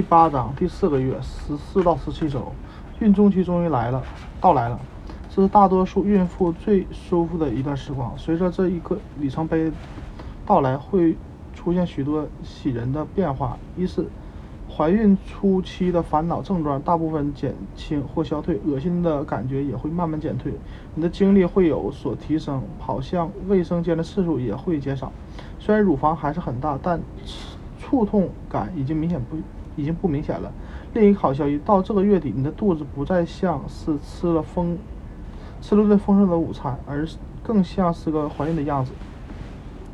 第八章第四个月十四到十七周，孕中期终于来了，到来了。这是大多数孕妇最舒服的一段时光。随着这一个里程碑到来，会出现许多喜人的变化。一是怀孕初期的烦恼症状大部分减轻或消退，恶心的感觉也会慢慢减退，你的精力会有所提升，跑向卫生间的次数也会减少。虽然乳房还是很大，但触痛感已经明显不。已经不明显了。另一个好消息，到这个月底，你的肚子不再像是吃了丰，吃了顿丰盛的午餐，而更像是个怀孕的样子。